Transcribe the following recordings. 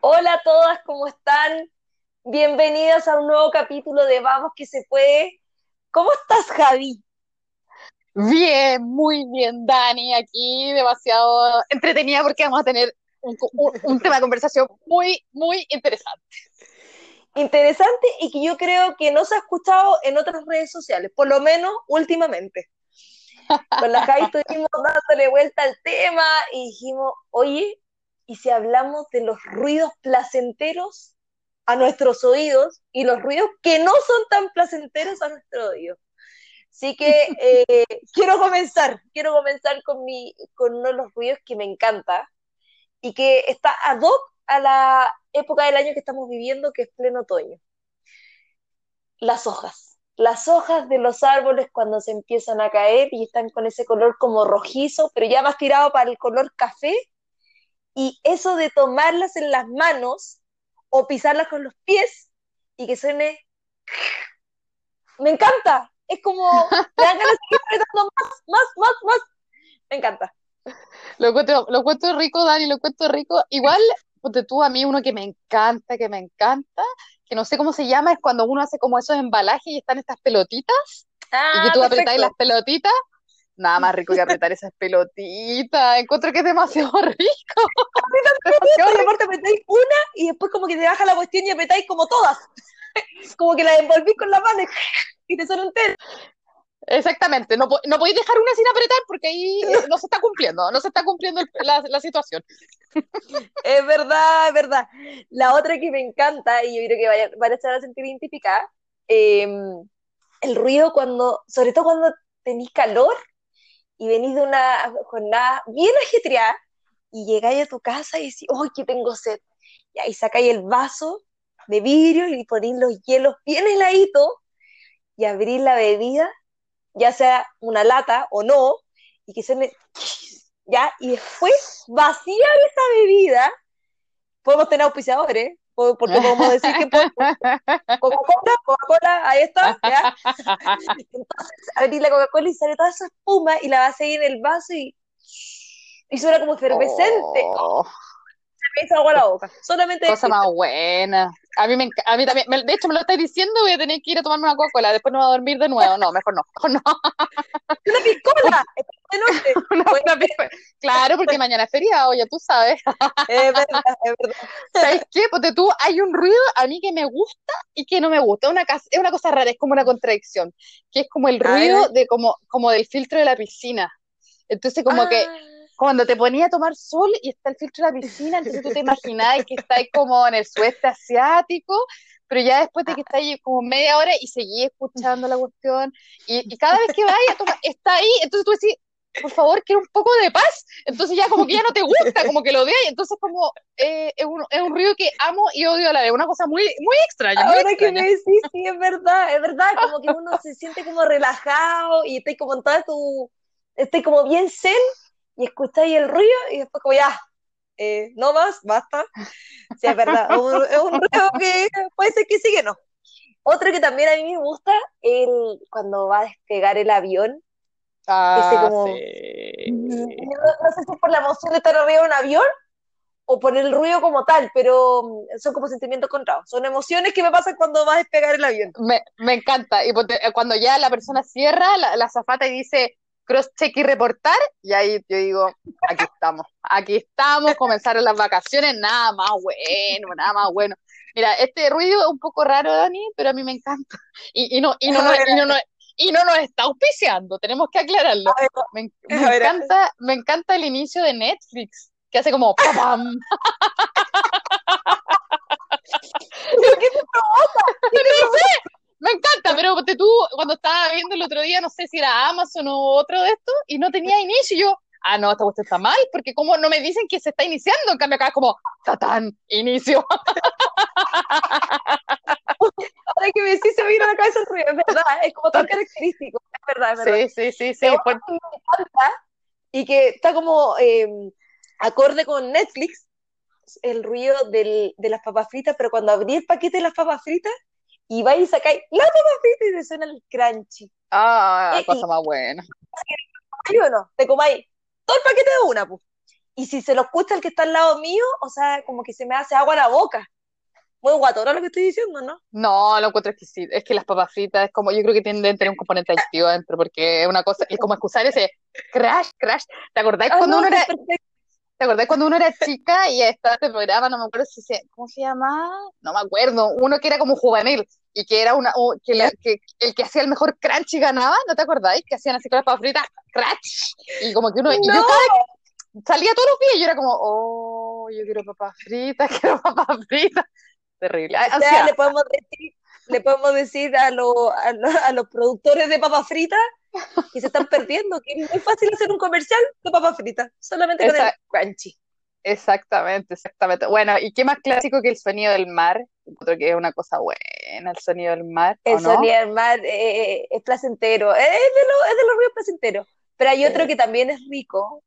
Hola a todas, ¿cómo están? Bienvenidas a un nuevo capítulo de Vamos que se puede. ¿Cómo estás, Javi? Bien, muy bien, Dani, aquí demasiado entretenida porque vamos a tener un, un- un tema de conversación muy, muy interesante. Interesante y que yo creo que no se ha escuchado en otras redes sociales, por lo menos últimamente. Con la Javi estuvimos dándole vuelta al tema y dijimos, oye, ¿y si hablamos de los ruidos placenteros a nuestros oídos y los ruidos que no son tan placenteros a nuestro oído? Así que eh, quiero comenzar, quiero comenzar con, mi, con uno de los ruidos que me encanta y que está ad hoc a la época del año que estamos viviendo, que es pleno otoño. Las hojas. Las hojas de los árboles cuando se empiezan a caer y están con ese color como rojizo, pero ya más tirado para el color café. Y eso de tomarlas en las manos o pisarlas con los pies y que suene... Me encanta. Es como... Me dan ganas de seguir apretando más, más, más, más. Me encanta. Lo encuentro, lo encuentro rico, Dani, lo encuentro rico. Igual, ponte tú a mí uno que me encanta, que me encanta, que no sé cómo se llama, es cuando uno hace como esos embalajes y están estas pelotitas y que Ah, tú apretáis las pelotitas. Nada más rico que apretar esas pelotitas. Encuentro que es demasiado rico. Aparte apretáis una y después como que te baja la cuestión y apretáis como todas. Como que la envolvís con la mano y, te suena un té. Exactamente, no, no podéis dejar una sin apretar porque ahí eh, no se está cumpliendo, no se está cumpliendo el- la, la situación. Es verdad, es verdad. La otra que me encanta, y yo creo que vaya- van a estar a sentir identificada, eh, el ruido cuando, sobre todo cuando tenéis calor y venís de una jornada bien ajetreada y llegáis a tu casa y decís, ¡ay, que tengo sed! Y ahí sacáis el vaso de vidrio y ponéis los hielos bien heladitos y abrís la bebida, ya sea una lata o no, y que se me... ¿Ya? Y después vaciar esa bebida podemos tener auspiciadores, po- porque podemos decir que Coca-Cola, Coca-Cola, ahí está, ¿ya? Entonces abrir la Coca-Cola y sale toda esa espuma y la vas a ir en el vaso y, y suena como efervescente. Oh, Me hizo agua la boca. Solamente cosa más buena. A mí, me, a mí también, me- de hecho me lo estáis diciendo, voy a tener que ir a tomarme una Coca-Cola, después no voy a dormir de nuevo. No, mejor no. mejor no. ¡Una piscola! ¡Estamos de! Una- una piscola. Claro, porque mañana es feriado, ya tú sabes. es verdad, es verdad. ¿Sabes qué? Ponte tú, hay un ruido a mí que me gusta y que no me gusta. Es una, es una cosa rara, es como una contradicción, que es como el ruido ver. de como, como del filtro de la piscina. Entonces como que Ah, cuando te ponía a tomar sol y está el filtro de la piscina, entonces tú te imaginabas que estáis como en el sudeste asiático, pero ya después de que está ahí como media hora y seguí escuchando la cuestión, y, y cada vez que vayas está ahí, entonces tú decís, por favor, quiero un poco de paz, entonces ya como que ya no te gusta, como que lo odias, entonces como eh, es, un, es un ruido que amo y odio a la vez, una cosa muy, muy extraña, muy Ahora que extraña. me decís, sí, es verdad, es verdad, como que uno se siente como relajado y estáis como en toda tu, estáis como bien zen y escucháis el ruido y después como ya, eh, no más, basta. Sí, es verdad, es un, es un ruido que puede ser que sí que no. Otro que también a mí me gusta, el cuando va a despegar el avión, ese Ah, como, sí. no, no sé si es por la emoción de estar arriba de un avión o por el ruido como tal, pero mm, son como sentimientos encontrados, son emociones que me pasan cuando va a despegar el avión. Me, me encanta. Y eh, cuando ya la persona cierra la, la azafata y dice cross check y reportar, y ahí yo digo, aquí estamos, aquí estamos, comenzaron las vacaciones, nada más bueno, nada más bueno. Mira, este ruido es un poco raro, Dani, pero a mí me encanta. Y, y no, y no, no, y no, no- y no nos está auspiciando, tenemos que aclararlo. Ver, Me, encanta, me encanta el inicio de Netflix, que hace como ¡pam! ¿pero qué te provoca? ¿Qué No sé, me encanta, pero tú, cuando estaba viendo el otro día, no sé si era Amazon o otro de estos, y no tenía inicio, y yo, ah, no, esta cuestión está mal, porque como no me dicen que se está iniciando, en cambio acá es como, tatán, inicio. Ahora que me decís, se vino a la cabeza el ruido, es verdad, es como tan característico, es verdad, es verdad. Sí, sí, sí, sí, por- y que está como eh, acorde con Netflix, el ruido del, de las papas fritas, pero cuando abrí el paquete de las papas fritas y vais y sacáis las papas fritas y te suena el crunchy. ah, Eh, cosa más buena. ¿Comáis o no? Te comáis todo el paquete de una, pues. y si se lo escucha el que está al lado mío, o sea, como que se me hace agua a la boca. Muy guatora lo que estoy diciendo, ¿no? No, lo encuentro exquisito. Es que las papas fritas es como, yo creo que tienen tener un componente adictivo dentro, porque es una cosa, es como excusar ese crash, crash. ¿Te acordáis Ah, cuando no, uno era, perfecto. ¿Te acordás cuando uno era chica y estaba este programa, no me acuerdo si se, ¿cómo se llama? No me acuerdo, uno que era como juvenil y que era una, o- que, la- que el que hacía el mejor crunch y ganaba, ¿no te acordáis? Que hacían así con las papas fritas, crunch, y como que uno, y yo cada, salía todos los días y yo era como, oh, yo quiero papas fritas, quiero papas fritas, terrible, Ay, o sea, le podemos decir, le podemos decir a, lo- a, lo- a los productores de papas fritas que se están perdiendo, que es muy fácil hacer un comercial de papas fritas, solamente con el crunchy. Exactamente, exactamente. Bueno, ¿y qué más clásico que el sonido del mar? Creo que es una cosa buena, el sonido del mar, ¿o El no? sonido del mar eh, es placentero, es de, lo- es de los ríos placenteros. Pero hay otro que también es rico,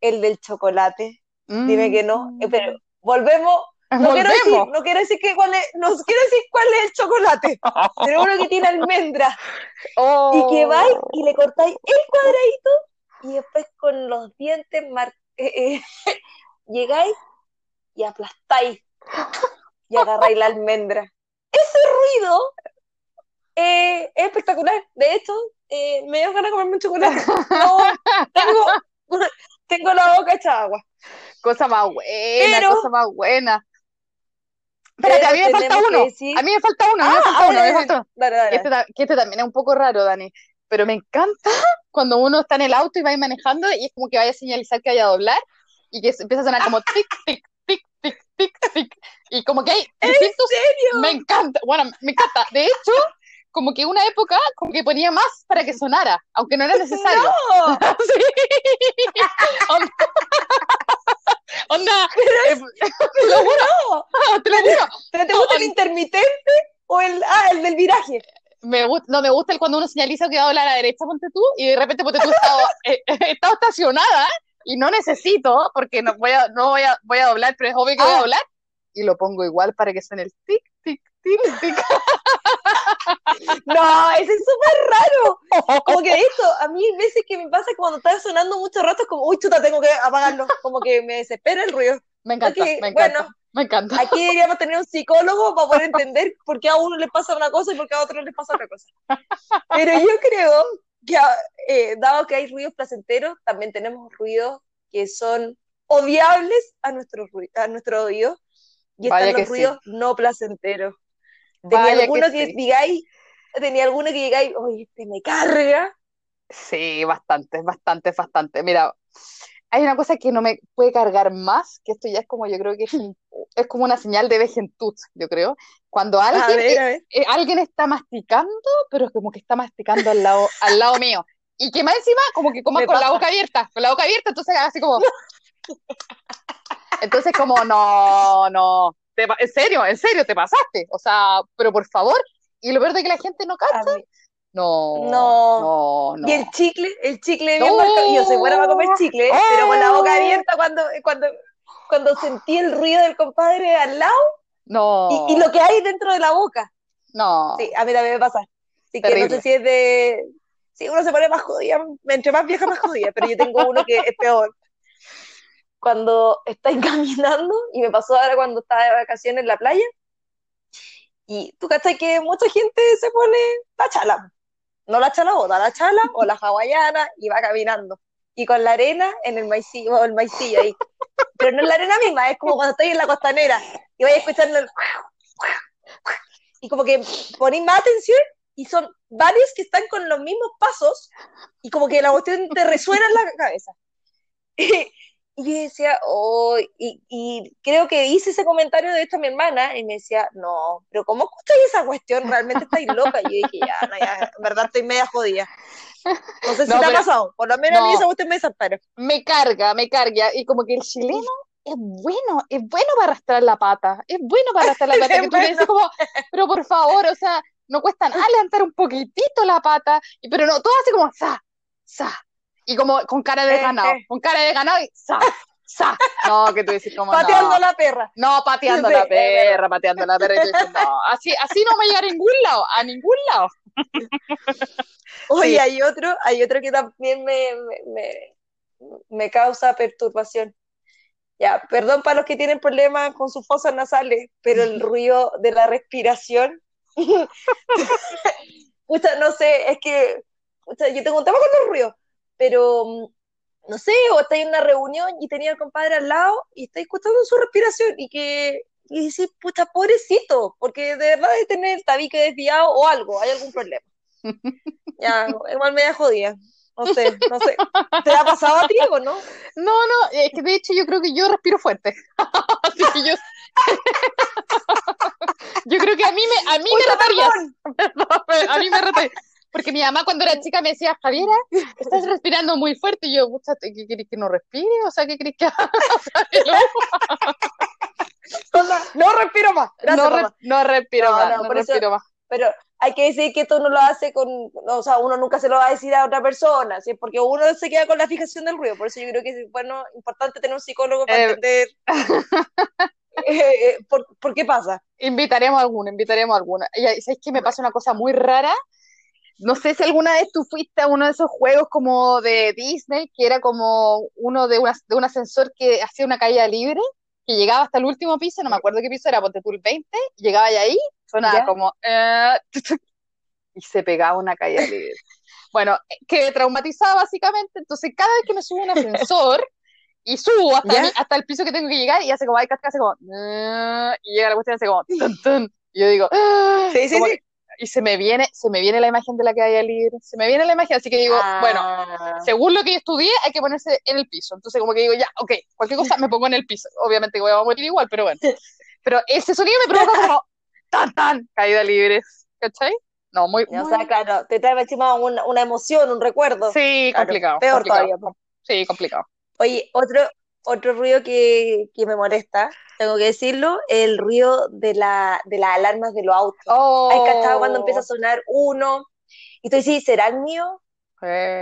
el del chocolate. Dime que no, eh, pero volvemos. No quiero decir, no quiero decir que cuál es, no quiero decir cuál es el chocolate, pero uno que tiene almendra y que vais Oh. y le cortáis el cuadradito y después con los dientes mar- eh, eh, llegáis y aplastáis y agarráis la almendra. Ese ruido eh, es espectacular. De hecho, me dio ganas de comerme un chocolate. No, tengo, tengo la boca hecha agua. Cosa más buena, Pero- cosa más buena. Espérate, a mí me falta uno. decir- A mí me falta uno, a mí me Ah, falta ahora, uno, mí me dale, dale, dale. Este, que este también es un poco raro, Dani. Pero me encanta cuando uno está en el auto y va manejando y es como que vaya a señalizar que vaya a doblar y que empieza a sonar como tic, tic, tic, tic, tic, tic. Y como que hay distintos. serio? Me encanta, bueno, me encanta. De hecho, como que una época como que ponía más para que sonara, aunque no era necesario. No. Onda, onda, eh, te lo juro, no. Juro. ¿Pero te gusta el intermitente o el, ah, el del viraje? Me gusta, no me gusta el cuando uno señaliza que va a doblar a la derecha, ponte tú, y de repente ponte tú, he estado, eh, he estado estacionada y no necesito, porque no voy a, no voy a, voy a doblar, pero es obvio que voy a Ah. doblar, y lo pongo igual para que suene el tic, tic, tic, tic. No, ese es súper raro. Como que esto, a mí veces que me pasa cuando está sonando mucho rato, es como, uy, chuta, tengo que apagarlo. Como que me desespera el ruido. Me encanta, Ok, me encanta, bueno. Me encanta. Aquí deberíamos tener un psicólogo para poder entender por qué a uno le pasa una cosa y por qué a otro le pasa otra cosa. Pero yo creo que, eh, dado que hay ruidos placenteros, también tenemos ruidos que son odiables a nuestro, a nuestro oído. Y Vaya están los sí. ruidos no placenteros. ¿Tenía Vaya que alguno que, sí. digáis, tenía alguno que digáis, oye, este me carga? Sí, bastante, bastante, bastante. Mira, hay una cosa que no me puede cargar más, que esto ya es como, yo creo que es, es como una señal de vejentud, yo creo. Cuando A alguien, ver, a ver. eh, alguien está masticando, pero es como que está masticando al lado, al lado mío. Y que más encima, como que coma Me con la boca abierta, con la boca abierta, entonces así como. Entonces, como, no, no. te en serio, en serio, te pasaste. O sea, pero por favor. Y lo peor de que la gente no cacha. No, No. no, no. Y el chicle, el chicle bien marcado. Yo soy buena para comer chicle, pero con la boca abierta cuando, cuando, cuando sentí el ruido del compadre al lado No. y, y lo que hay dentro de la boca. No. Sí, a mí también me pasa. Así que no sé si es de. Sí, uno se pone más jodida, entre más vieja, más jodida, pero yo tengo uno que es peor. Cuando estáis caminando, y me pasó ahora cuando estaba de vacaciones en la playa, y tú cachai que mucha gente se pone la chala. No la chala bota, la chala o la hawaiana, y va caminando. Y con la arena en el maicillo, el maicillo ahí. Pero no es la arena misma, es como cuando estáis en la costanera y vais escuchando el. Y como que ponéis más atención y son varios que están con los mismos pasos y como que la cuestión te resuena en la cabeza. yo decía, oh, y, y creo que hice ese comentario de esto a mi hermana y me decía, no, pero ¿cómo escucháis esa cuestión? Realmente estáis loca. Y yo dije, ya, no, ya, en verdad estoy media jodida. No sé si No, te ha pasado, por lo menos a mí no. esa cuestión me desamparo. Me carga, me carga. Y como que el chileno es bueno, es bueno para arrastrar la pata. Es bueno para arrastrar la pata. Que tú le dices como, pero por favor, o sea, no cuesta nada levantar un poquitito la pata. Y, pero no, todo así como, sa, sa. Y como con cara de Eh, ganado, eh. con cara de ganado y sa, sa. No, que tú dices como, Pateando no. la perra. No, pateando Sí, la perra, pateando la perra. Y tú dices, no, así, así no me llega a ningún lado, a ningún lado. Oye, Sí. hay otro, hay otro que también me, me, me, me causa perturbación. Ya, perdón para los que tienen problemas con sus fosas nasales, pero el ruido de la respiración. Pucha, no sé, es que pucha, yo tengo un tema con los ruidos, pero mm, no sé, o estáis en una reunión y tenía al compadre al lado y estáis escuchando su respiración y que y decís, pucha, pobrecito, porque de verdad de tener el tabique desviado o algo, hay algún problema. ya, igual me da jodida. No sé, no sé. ¿Te ha pasado a ti o no? No, no, es que de hecho yo creo que yo respiro fuerte. Así que yo... yo creo que a mí me, a mí me retarías. a mí me retarías. Porque mi mamá cuando era chica me decía, Javiera, estás respirando muy fuerte. Y yo, ¿qué querés que no respire? O sea, ¿qué querés que haga? no respiro más. no, no, respiro más. No, respiro más. Pero hay que decir que esto no lo hace con, o sea, uno nunca se lo va a decir a otra persona, ¿sí? porque uno se queda con la fijación del ruido, por eso yo creo que es bueno, importante tener un psicólogo para eh. entender eh, eh, por, qué pasa. Invitaremos a alguno, invitaremos a alguno. Y ¿sabes que me pasa una cosa muy rara? No sé si alguna vez tú fuiste a uno de esos juegos como de Disney, que era como uno de, de un ascensor que hacía una caída libre, que llegaba hasta el último piso, no me acuerdo qué piso era, ponte tú el 20, llegaba ahí, sonaba como... Eh, y se pegaba una caída libre. Bueno, quedé traumatizada básicamente, entonces cada vez que me subo un ascensor y subo hasta, hasta el piso que tengo que llegar y hace como, hay hace como... Eh", y llega la cuestión y hace como... y yo digo... Sí, sí, sí y se me viene, se me viene la imagen de la calle libre, se me viene la imagen, así que digo, bueno, ah. según lo que yo estudié, hay que ponerse en el piso. Entonces, como que digo, ya, ok, cualquier cosa me pongo en el piso. Obviamente voy a morir igual, pero bueno. Pero ese sonido me provoca como tan tan caída libre, ¿cachai? No, muy, O sea, claro, te trae encima una, una emoción, un recuerdo. Sí, complicado. Peor todavía. Sí, complicado. Oye, otro, otro ruido que, que, me molesta, tengo que decirlo, el ruido de, la, de las alarmas de los autos. Oh. Hay cachado cuando empieza a sonar uno y tú dices, ¿será el mío?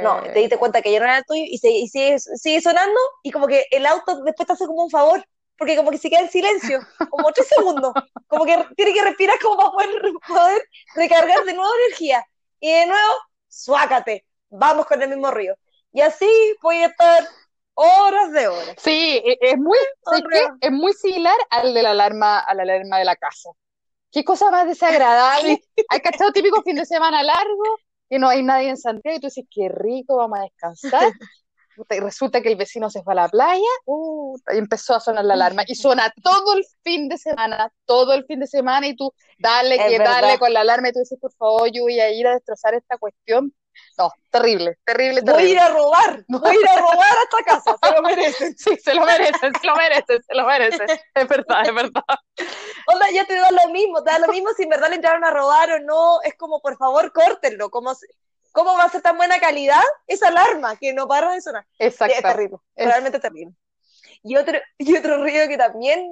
No, te diste cuenta que ya no era el tuyo y, sigue, sigue, sonando y como que el auto después te hace como un favor, porque como que se queda en silencio, como tres segundos, como que tiene que respirar como para poder, poder recargar de nuevo energía. Y de nuevo, suácate, vamos con el mismo río. Y así voy a estar horas de horas. Sí, e, es muy, es muy similar al de la alarma, a la alarma de la casa. Qué cosa más desagradable. Hay cachado típico fin de semana largo, que no hay nadie en Santiago, y tú dices, qué rico, vamos a descansar. Y resulta que el vecino se fue a la playa uh, y empezó a sonar la alarma. Y suena todo el fin de semana, todo el fin de semana, y tú dale, que dale con la alarma, y tú dices, por favor, yo voy a ir a destrozar esta cuestión no, terrible, terrible, terrible. Voy a ir a robar, voy a ir a robar a esta casa, se lo merecen. Sí, se lo merecen, se lo merecen, se lo merecen. Es verdad, es verdad. Onda, ya te da lo mismo, te da lo mismo si en verdad le entraron a robar o no. Es como, por favor, córtenlo. ¿Cómo, cómo va a ser tan buena calidad esa alarma que no para de sonar? Exacto. Es terrible, realmente terrible. Y otro, y otro ruido que también,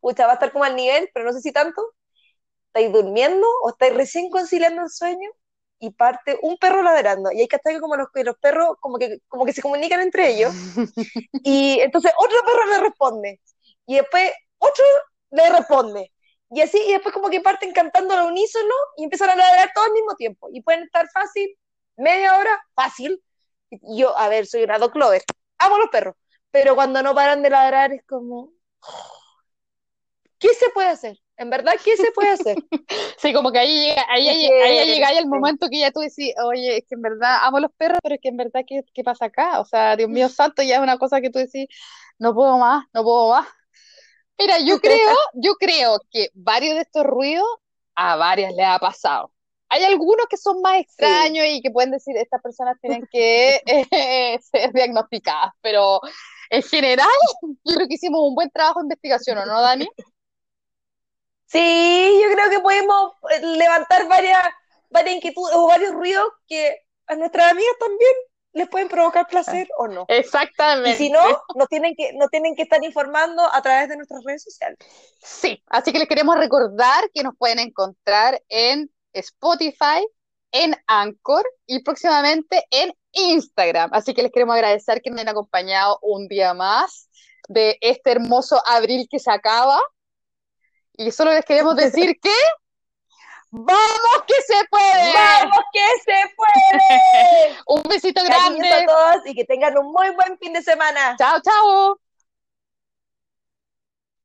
pucha, va a estar como al nivel, pero no sé si tanto. ¿Estáis durmiendo o estáis recién conciliando el sueño? Y parte un perro ladrando. Y hay que estar como los, los perros como que, como que se comunican entre ellos. y entonces otro perro le responde. Y después otro le responde. Y así, y después como que parten cantando al unísono y empiezan a ladrar todo al mismo tiempo. Y pueden estar fácil, media hora, fácil. Y yo, a ver, soy una dog lover. Amo los perros. Pero cuando no paran de ladrar es como... ¿Qué se puede hacer? En verdad, ¿qué se puede hacer? Sí, como que ahí llega, ahí, ahí, llega el momento que ya tú decís, oye, es que en verdad amo los perros, pero es que en verdad, ¿qué, qué pasa acá? O sea, Dios mío santo, ya es una cosa que tú decís, no puedo más, no puedo más. Mira, yo creo, yo creo que varios de estos ruidos a varias les ha pasado. Hay algunos que son más extraños y que pueden decir, estas personas tienen que eh, ser diagnosticadas, pero en general, yo creo que hicimos un buen trabajo de investigación, ¿o no, Dani? Sí, yo creo que podemos eh, levantar varias, varias inquietudes o varios ruidos que a nuestras amigas también les pueden provocar placer o no. Exactamente. Y si no, nos tienen que, nos tienen que estar informando a través de nuestras redes sociales. Sí, así que les queremos recordar que nos pueden encontrar en Spotify, en Anchor y próximamente en Instagram. Así que les queremos agradecer que nos hayan acompañado un día más de este hermoso abril que se acaba. Y solo les queremos decir que ¡Vamos que se puede! ¡Vamos que se puede! un besito grande a todos y que tengan un muy buen fin de semana. Chao, chao.